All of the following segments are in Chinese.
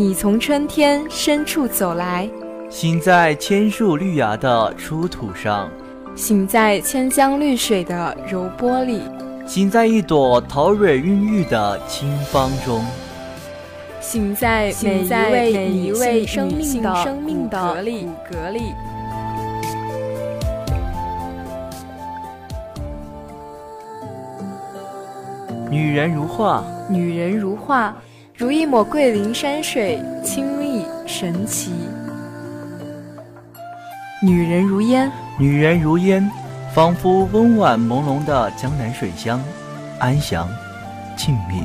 你从春天深处走来，行在千树绿芽的出土上，行在千江绿水的柔波里，行在一朵桃蕊孕育的清芳中，行在每一位生命的生命的骨骼里。女人如画，女人如画，如一抹桂林山水，清丽神奇。女人如烟，女人如烟，仿佛温婉朦胧的江南水乡，安详静谧。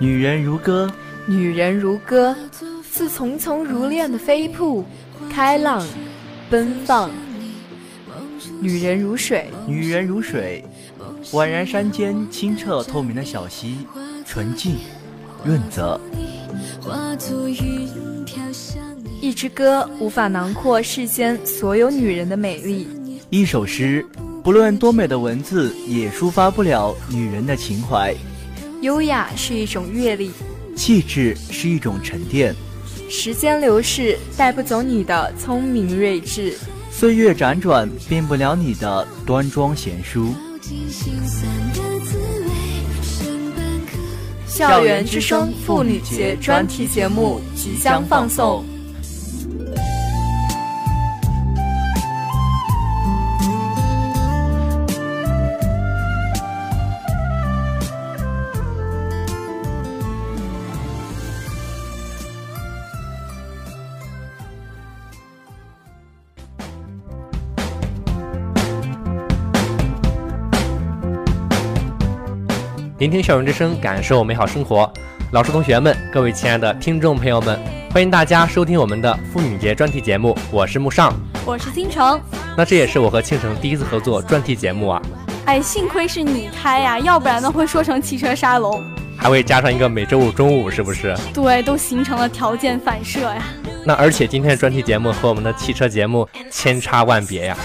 女人如歌，女人如歌，似丛丛如恋的飞瀑，开朗奔放。女人如水，女人如水。宛然山间清澈透明的小溪，纯净润泽。一支歌无法囊括世间所有女人的美丽，一首诗不论多美的文字也抒发不了女人的情怀。优雅是一种阅历，气质是一种沉淀。时间流逝带不走你的聪明睿智，岁月辗转变不了你的端庄贤淑。校园之声妇女节专题节目即将放送。聆听校园之声，感受美好生活。老师、同学们，各位亲爱的听众朋友们，欢迎大家收听我们的妇女节专题节目。我是木尚，我是倾城。那这也是我和倾城第一次合作专题节目啊。哎，幸亏是你开呀，要不然呢会说成汽车沙龙，还会加上一个每周五中午，是不是？对，都形成了条件反射呀。那而且今天的专题节目和我们的汽车节目千差万别呀。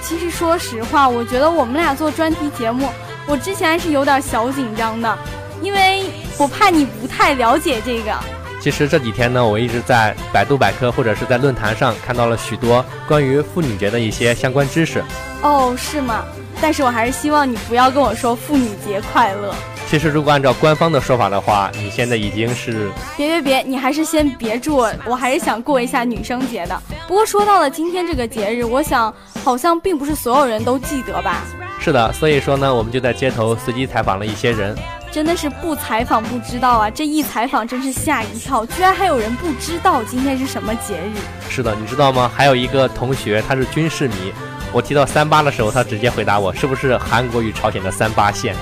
其实说实话，我觉得我们俩做专题节目。我之前还是有点小紧张的，因为我怕你不太了解这个。其实这几天呢，我一直在百度百科或者是在论坛上看到了许多关于妇女节的一些相关知识。哦，是吗？但是我还是希望你不要跟我说妇女节快乐。其实如果按照官方的说法的话，你现在已经是……别别别，你还是先别祝我，我还是想过一下女生节的。不过说到了今天这个节日，我想好像并不是所有人都记得吧。是的，所以说呢，我们就在街头随机采访了一些人，真的是不采访不知道啊！这一采访真是吓一跳，居然还有人不知道今天是什么节日。是的，你知道吗？还有一个同学他是军事迷，我提到三八的时候，他直接回答我是不是韩国与朝鲜的三八线。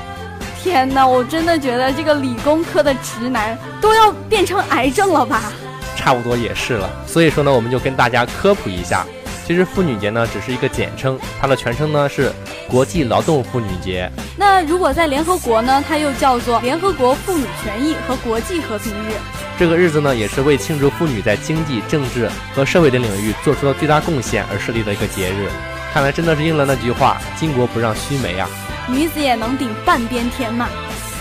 天哪，我真的觉得这个理工科的直男都要变成癌症了吧？差不多也是了，所以说呢，我们就跟大家科普一下。其实妇女节呢只是一个简称，它的全称呢是国际劳动妇女节。那如果在联合国呢，它又叫做联合国妇女权益和国际和平日。这个日子呢也是为庆祝妇女在经济、政治和社会等领域做出的最大贡献而设立的一个节日。看来真的是应了那句话：巾帼不让须眉啊！女子也能顶半边天嘛。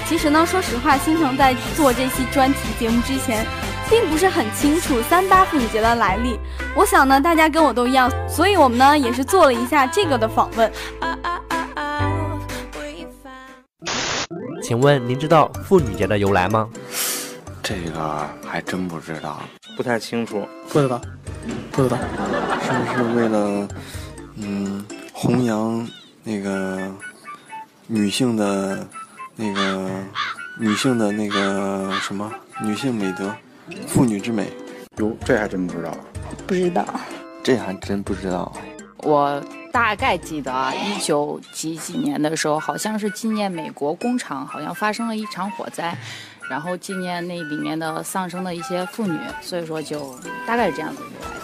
其实呢，说实话，星城在做这期专题节目之前。并不是很清楚三八妇女节的来历，我想呢，大家跟我都一样，所以我们呢也是做了一下这个的访问。请问您知道妇女节的由来吗？这个还真不知道，不太清楚，不知道，不知道，是不是为了嗯弘扬那个女性的那个女性的那个什么女性美德？妇女之美，哟，这还真不知道。不知道，这还真不知道。我大概记得啊，一九几几年的时候，好像是纪念美国工厂好像发生了一场火灾，然后纪念那里面的丧生的一些妇女，所以说就大概是这样子由来的。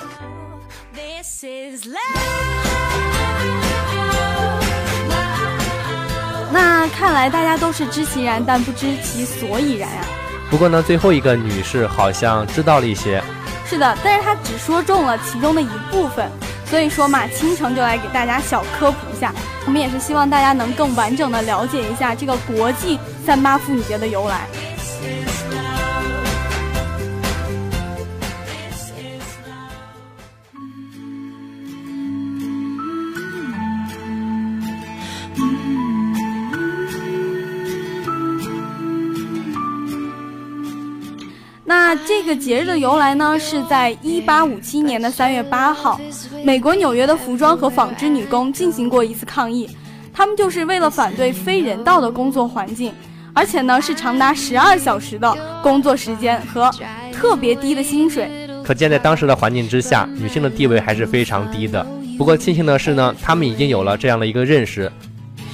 那看来大家都是知其然，但不知其所以然啊。不过呢，最后一个女士好像知道了一些。是的，但是她只说中了其中的一部分，所以说嘛，倾城就来给大家小科普一下。我们也是希望大家能更完整的了解一下这个国际三八妇女节的由来。那这个节日的由来呢，是在一八五七年的三月八号，美国纽约的服装和纺织女工进行过一次抗议，他们就是为了反对非人道的工作环境，而且呢是长达十二小时的工作时间和特别低的薪水。可见在当时的环境之下，女性的地位还是非常低的。不过庆幸的是呢，他们已经有了这样的一个认识，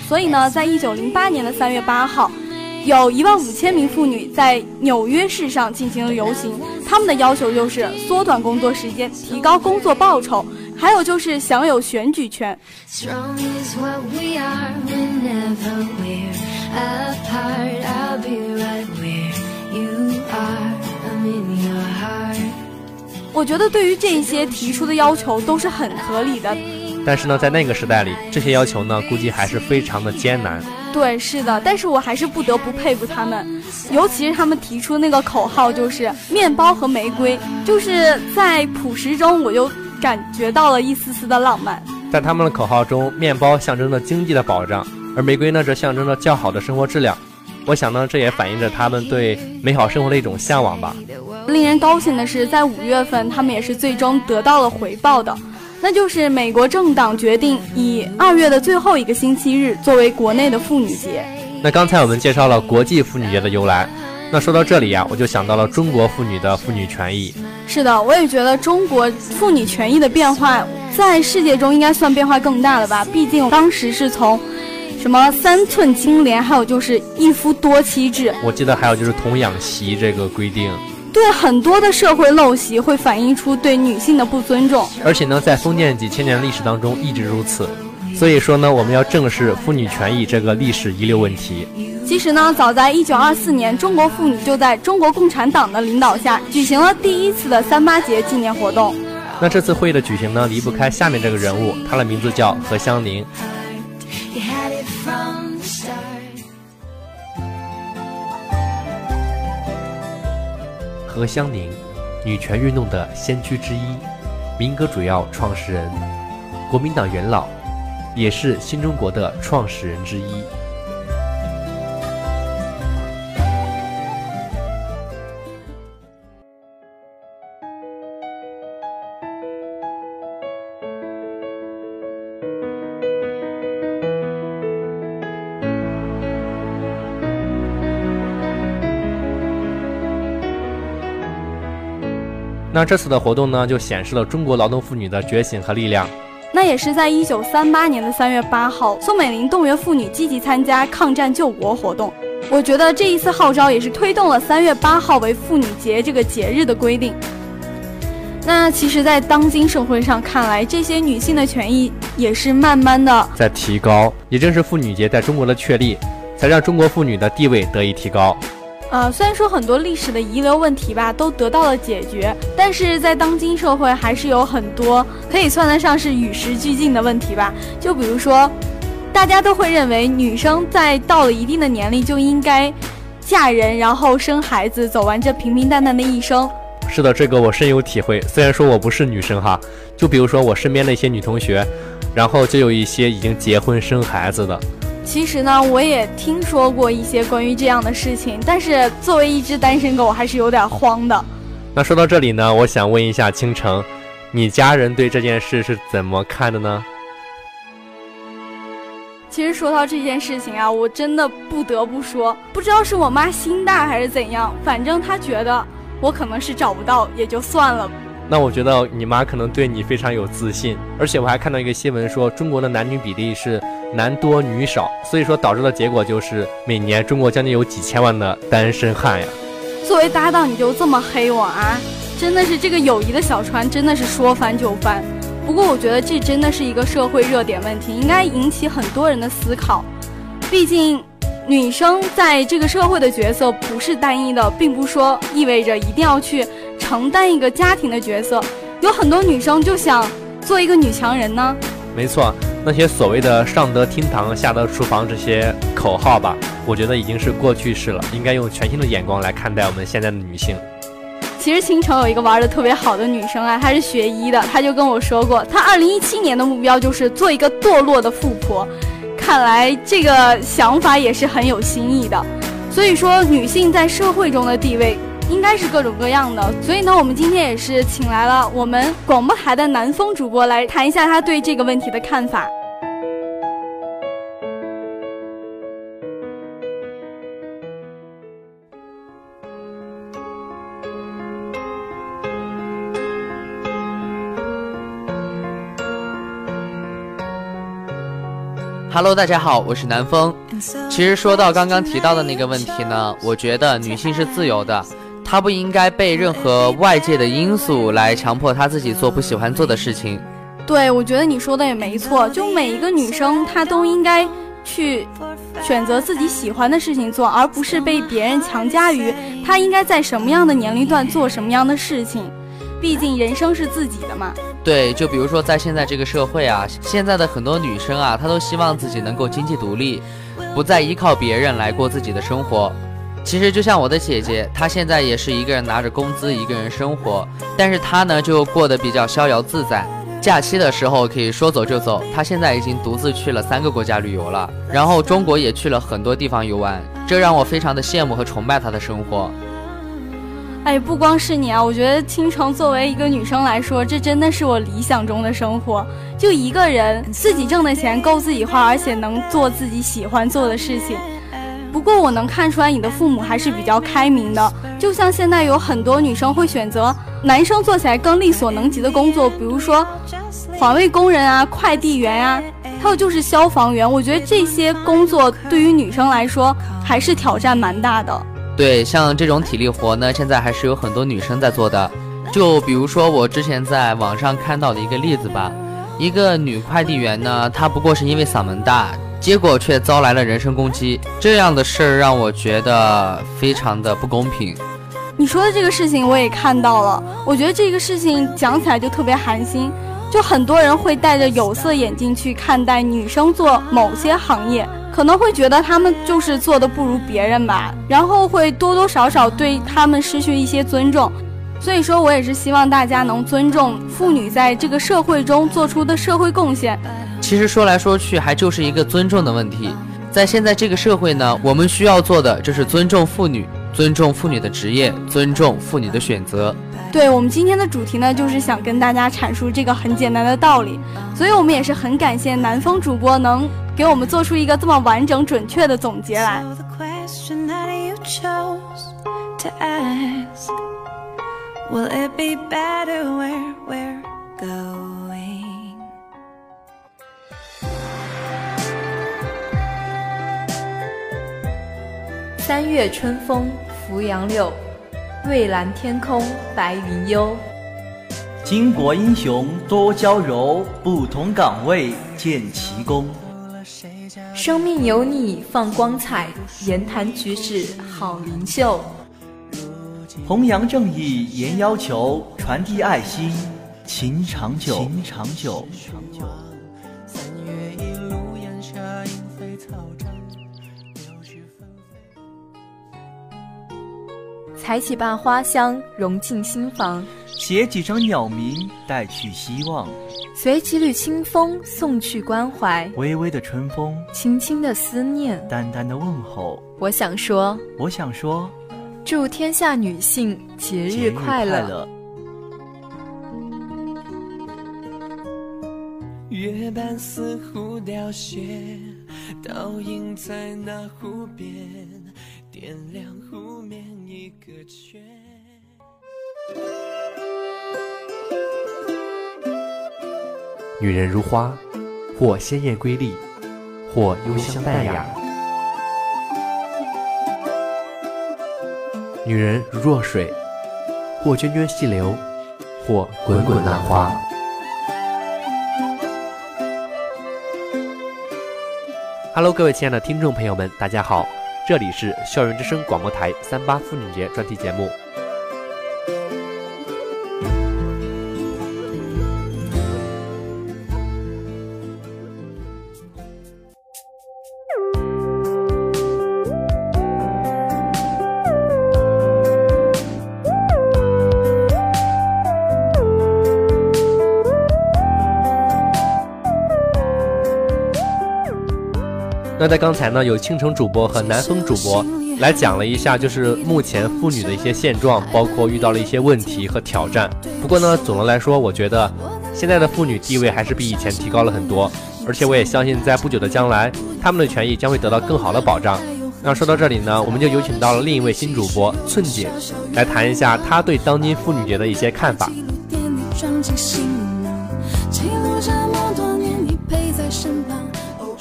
所以呢，在一九零八年的三月八号。有一万五千名妇女在纽约市上进行了游行，他们的要求就是缩短工作时间、提高工作报酬，还有就是享有选举权。我觉得对于这些提出的要求都是很合理的。但是呢，在那个时代里，这些要求呢，估计还是非常的艰难。对，是的，但是我还是不得不佩服他们，尤其是他们提出那个口号，就是面包和玫瑰，就是在朴实中，我就感觉到了一丝丝的浪漫。在他们的口号中，面包象征着经济的保障，而玫瑰呢，则象征着较好的生活质量。我想呢，这也反映着他们对美好生活的一种向往吧。令人高兴的是，在五月份，他们也是最终得到了回报的。那就是美国政党决定以二月的最后一个星期日作为国内的妇女节。那刚才我们介绍了国际妇女节的由来，那说到这里呀，我就想到了中国妇女的妇女权益。是的，我也觉得中国妇女权益的变化在世界中应该算变化更大了吧？毕竟当时是从什么三寸金莲，还有就是一夫多妻制，我记得还有就是童养媳这个规定。对很多的社会陋习会反映出对女性的不尊重，而且呢，在封建几千年历史当中一直如此。所以说呢，我们要正视妇女权益这个历史遗留问题。其实呢，早在一九二四年，中国妇女就在中国共产党的领导下举行了第一次的三八节纪念活动。那这次会议的举行呢，离不开下面这个人物，他的名字叫何香凝。何香凝，女权运动的先驱之一，民革主要创始人，国民党元老，也是新中国的创始人之一。那这次的活动呢，就显示了中国劳动妇女的觉醒和力量。那也是在一九三八年的三月八号，宋美龄动员妇女积极参加抗战救国活动。我觉得这一次号召也是推动了三月八号为妇女节这个节日的规定。那其实，在当今社会上看来，这些女性的权益也是慢慢的在提高。也正是妇女节在中国的确立，才让中国妇女的地位得以提高。呃，虽然说很多历史的遗留问题吧都得到了解决，但是在当今社会还是有很多可以算得上是与时俱进的问题吧。就比如说，大家都会认为女生在到了一定的年龄就应该嫁人，然后生孩子，走完这平平淡淡的一生。是的，这个我深有体会。虽然说我不是女生哈，就比如说我身边的一些女同学，然后就有一些已经结婚生孩子的。其实呢，我也听说过一些关于这样的事情，但是作为一只单身狗，我还是有点慌的。那说到这里呢，我想问一下倾城，你家人对这件事是怎么看的呢？其实说到这件事情啊，我真的不得不说，不知道是我妈心大还是怎样，反正她觉得我可能是找不到，也就算了。那我觉得你妈可能对你非常有自信，而且我还看到一个新闻说，中国的男女比例是男多女少，所以说导致的结果就是每年中国将近有几千万的单身汉呀。作为搭档你就这么黑我啊？真的是这个友谊的小船真的是说翻就翻。不过我觉得这真的是一个社会热点问题，应该引起很多人的思考。毕竟女生在这个社会的角色不是单一的，并不说意味着一定要去。承担一个家庭的角色，有很多女生就想做一个女强人呢。没错，那些所谓的上得厅堂下得厨房这些口号吧，我觉得已经是过去式了，应该用全新的眼光来看待我们现在的女性。其实青城有一个玩的特别好的女生啊，她是学医的，她就跟我说过，她二零一七年的目标就是做一个堕落的富婆。看来这个想法也是很有新意的。所以说，女性在社会中的地位。应该是各种各样的。所以呢，我们今天也是请来了我们广播台的南风主播来谈一下他对这个问题的看法。Hello，大家好，我是南风。其实说到刚刚提到的那个问题呢，我觉得女性是自由的，她不应该被任何外界的因素来强迫她自己做不喜欢做的事情。对，我觉得你说的也没错，就每一个女生她都应该去选择自己喜欢的事情做，而不是被别人强加于她应该在什么样的年龄段做什么样的事情。毕竟人生是自己的嘛。对，就比如说在现在这个社会啊，现在的很多女生啊，她都希望自己能够经济独立，不再依靠别人来过自己的生活。其实就像我的姐姐，她现在也是一个人拿着工资一个人生活，但是她呢就过得比较逍遥自在，假期的时候可以说走就走。她现在已经独自去了三个国家旅游了，然后中国也去了很多地方游玩，这让我非常的羡慕和崇拜她的生活。哎，不光是你啊，我觉得倾城作为一个女生来说，这真的是我理想中的生活。就一个人自己挣的钱够自己花，而且能做自己喜欢做的事情。不过我能看出来你的父母还是比较开明的，就像现在有很多女生会选择男生做起来更力所能及的工作，比如说环卫工人啊、快递员啊，还有就是消防员。我觉得这些工作对于女生来说还是挑战蛮大的。对，像这种体力活呢，现在还是有很多女生在做的。就比如说我之前在网上看到的一个例子吧，一个女快递员呢，她不过是因为嗓门大，结果却遭来了人身攻击。这样的事儿让我觉得非常的不公平。你说的这个事情我也看到了，我觉得这个事情讲起来就特别寒心，就很多人会戴着有色眼镜去看待女生做某些行业。可能会觉得他们就是做的不如别人吧，然后会多多少少对他们失去一些尊重。所以说我也是希望大家能尊重妇女在这个社会中做出的社会贡献。其实说来说去，还就是一个尊重的问题。在现在这个社会呢，我们需要做的就是尊重妇女，尊重妇女的职业，尊重妇女的选择。对我们今天的主题呢，就是想跟大家阐述这个很简单的道理。所以我们也是很感谢南风主播能。给我们做出一个这么完整、准确的总结来。三月春风拂杨柳，蔚蓝天空白云悠。巾帼英雄多娇柔，不同岗位见奇功。生命有你放光彩，言谈举止好灵秀。弘扬正义严要求，传递爱心情长久。情长久。采几瓣花香，融进心房；写几张鸟鸣，带去希望。随几缕清风，送去关怀。微微的春风，轻轻的思念，淡淡的问候。我想说，我想说，祝天下女性节日快乐。月半似乎凋谢，倒映在那湖边，点亮湖面一个圈。女人如花，或鲜艳瑰丽，或幽香淡雅；女人如弱水，或涓涓细流，或滚滚浪花。Hello，各位亲爱的听众朋友们，大家好，这里是校园之声广播台三八妇女节专题节目。那在刚才呢，有倾城主播和南风主播来讲了一下，就是目前妇女的一些现状，包括遇到了一些问题和挑战。不过呢，总的来说，我觉得现在的妇女地位还是比以前提高了很多，而且我也相信，在不久的将来，她们的权益将会得到更好的保障。那说到这里呢，我们就有请到了另一位新主播寸姐，来谈一下她对当今妇女节的一些看法。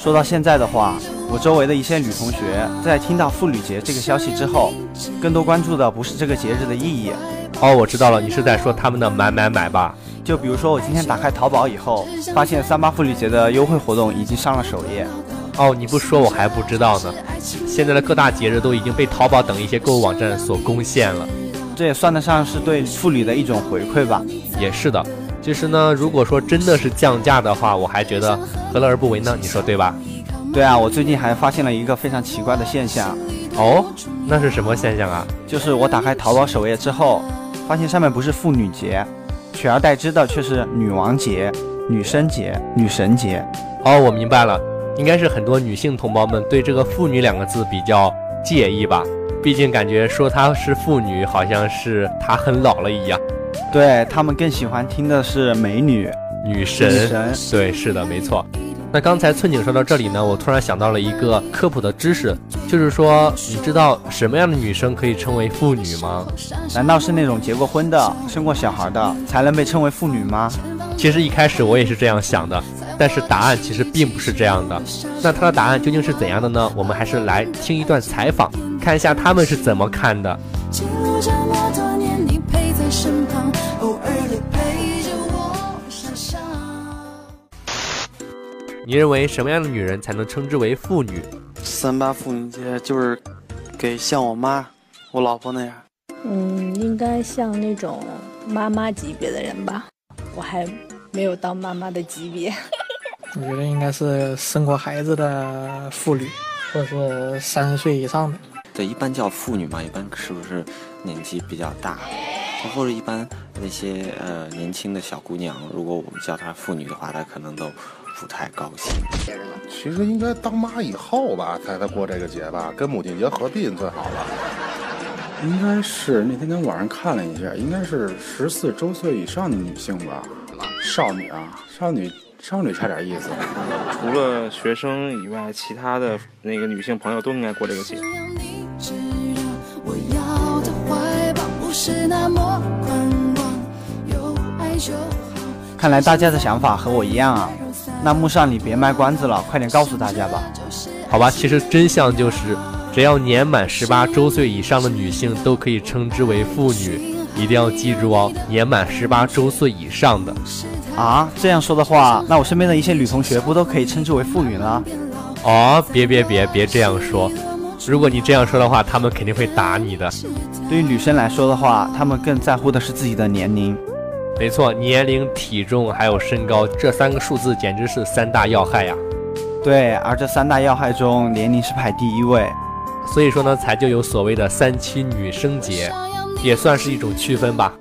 说到现在的话，我周围的一些女同学在听到妇女节这个消息之后，更多关注的不是这个节日的意义。哦，我知道了，你是在说他们的买买买吧？就比如说我今天打开淘宝以后，发现三八妇女节的优惠活动已经上了首页。哦，你不说我还不知道呢。现在的各大节日都已经被淘宝等一些购物网站所攻陷了，这也算得上是对妇女的一种回馈吧？也是的。其实呢，如果说真的是降价的话，我还觉得何乐而不为呢？你说对吧？对啊，我最近还发现了一个非常奇怪的现象。哦，那是什么现象啊？就是我打开淘宝首页之后，发现上面不是妇女节，取而代之的却是女王节、女生节、女神节。哦，我明白了，应该是很多女性同胞们对这个“妇女”两个字比较介意吧？毕竟感觉说她是妇女，好像是她很老了一样。对他们更喜欢听的是美女、女神。女神，对，是的，没错。那刚才寸景说到这里呢，我突然想到了一个科普的知识，就是说，你知道什么样的女生可以称为妇女吗？难道是那种结过婚的、生过小孩的才能被称为妇女吗？其实一开始我也是这样想的，但是答案其实并不是这样的。那他的答案究竟是怎样的呢？我们还是来听一段采访，看一下他们是怎么看的。你认为什么样的女人才能称之为妇女？三八妇女节就是给像我妈、我老婆那样。嗯，应该像那种妈妈级别的人吧。我还没有到妈妈的级别。我觉得应该是生过孩子的妇女，或者是三十岁以上的。对，一般叫妇女嘛，一般是不是年纪比较大？或者一般那些呃年轻的小姑娘，如果我们叫她妇女的话，她可能都。不太高兴。其实应该当妈以后吧，才才过这个节吧，跟母亲节合并最好了。应该是那天跟网上看了一下，应该是十四周岁以上的女性吧。少女啊，少女，少女差点意思。除了学生以外，其他的那个女性朋友都应该过这个节。看来大家的想法和我一样啊，那木上你别卖关子了，快点告诉大家吧。好吧，其实真相就是，只要年满十八周岁以上的女性都可以称之为妇女，一定要记住哦，年满十八周岁以上的。啊，这样说的话，那我身边的一些女同学不都可以称之为妇女了？哦，别别别别这样说，如果你这样说的话，他们肯定会打你的。对于女生来说的话，她们更在乎的是自己的年龄。没错，年龄、体重还有身高这三个数字简直是三大要害呀。对，而这三大要害中，年龄是排第一位，所以说呢，才就有所谓的三七女生节，也算是一种区分吧。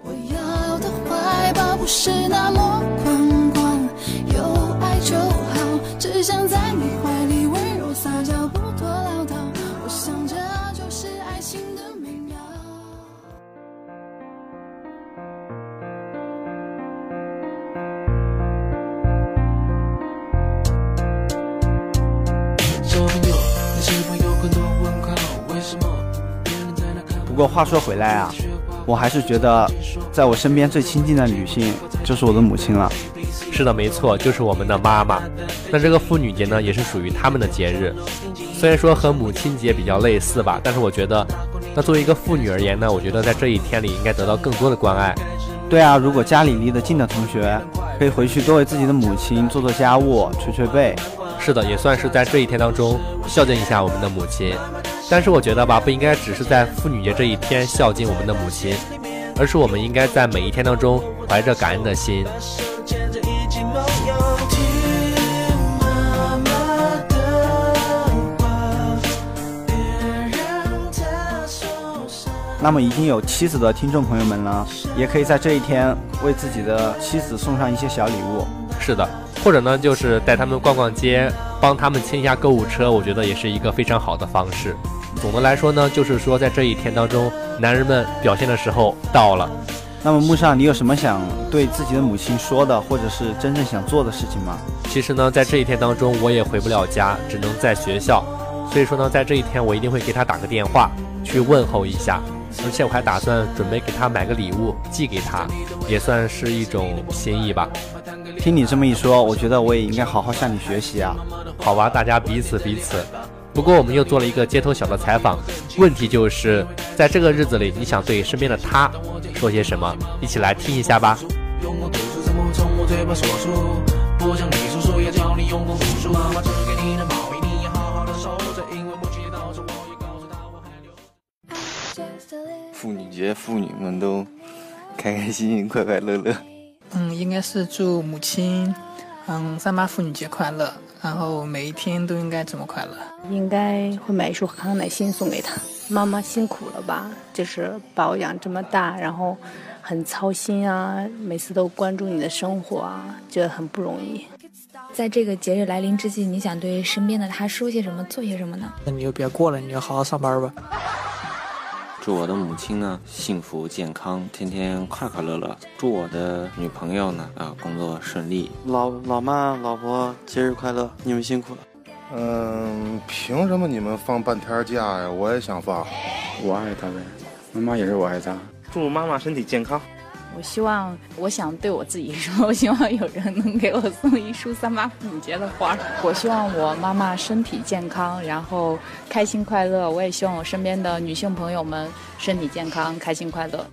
话说回来啊，我还是觉得，在我身边最亲近的女性就是我的母亲了。是的，没错，就是我们的妈妈。那这个妇女节呢，也是属于他们的节日。虽然说和母亲节比较类似吧，但是我觉得，那作为一个妇女而言呢，我觉得在这一天里应该得到更多的关爱。对啊，如果家里离得近的同学，可以回去多为自己的母亲做做家务、捶捶背。是的，也算是在这一天当中孝敬一下我们的母亲。但是我觉得吧，不应该只是在妇女节这一天孝敬我们的母亲，而是我们应该在每一天当中怀着感恩的心。那么已经有妻子的听众朋友们呢，也可以在这一天为自己的妻子送上一些小礼物。是的，或者呢，就是带他们逛逛街。帮他们清一下购物车，我觉得也是一个非常好的方式。总的来说呢，就是说在这一天当中，男人们表现的时候到了。那么木上，你有什么想对自己的母亲说的，或者是真正想做的事情吗？其实呢，在这一天当中，我也回不了家，只能在学校。所以说呢，在这一天，我一定会给她打个电话，去问候一下。而且我还打算准备给她买个礼物寄给她，也算是一种心意吧。听你这么一说，我觉得我也应该好好向你学习啊。好吧，大家彼此彼此。不过我们又做了一个街头小的采访，问题就是在这个日子里，你想对身边的他说些什么？一起来听一下吧。妇女节，妇女们都开开心心、快快乐乐。嗯，应该是祝母亲，嗯，三八妇女节快乐。然后每一天都应该这么快乐，应该会买一束康乃馨送给他。妈妈辛苦了吧？就是把我养这么大，然后很操心啊，每次都关注你的生活啊，觉得很不容易。在这个节日来临之际，你想对身边的他说些什么，做些什么呢？那你就别过了，你就好好上班吧。祝我的母亲呢幸福健康，天天快快乐乐。祝我的女朋友呢啊工作顺利。老老妈老婆节日快乐，你们辛苦了。嗯，凭什么你们放半天假呀？我也想放。我爱她呗，妈妈也是我爱她。祝妈妈身体健康。我希望，我想对我自己说，我希望有人能给我送一束三八妇女节的花。我希望我妈妈身体健康，然后开心快乐。我也希望我身边的女性朋友们身体健康，开心快乐。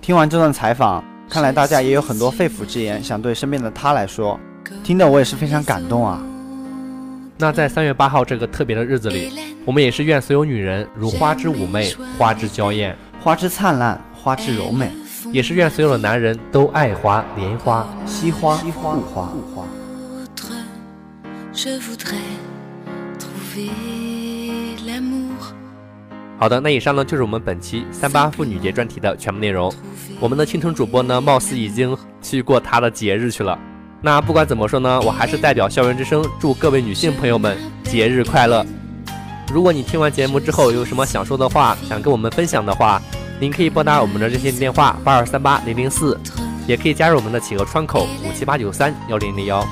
听完这段采访，看来大家也有很多肺腑之言想对身边的他来说，听得我也是非常感动啊。那在三月八号这个特别的日子里，我们也是愿所有女人如花之妩媚，花之娇艳，花之灿烂，花之柔美，也是愿所有的男人都爱花、怜花、惜花、护花。好的，那以上呢就是我们本期三八妇女节专题的全部内容。我们的青城主播呢，貌似已经去过他的节日去了。那不管怎么说呢，我还是代表校园之声祝各位女性朋友们节日快乐。如果你听完节目之后有什么想说的话，想跟我们分享的话，您可以拨打我们的热线电话八二三八零零四，也可以加入我们的企鹅窗口五七八九三幺零零幺。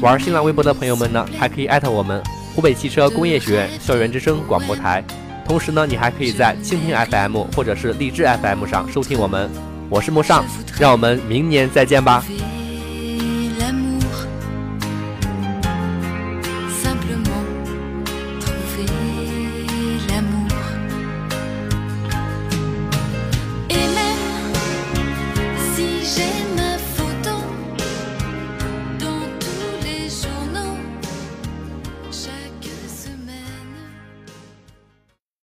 玩新浪微博的朋友们呢，还可以艾特我们湖北汽车工业学院校园之声广播台。同时呢，你还可以在蜻蜓 FM 或者是荔枝 FM 上收听我们。我是木上，让我们明年再见吧。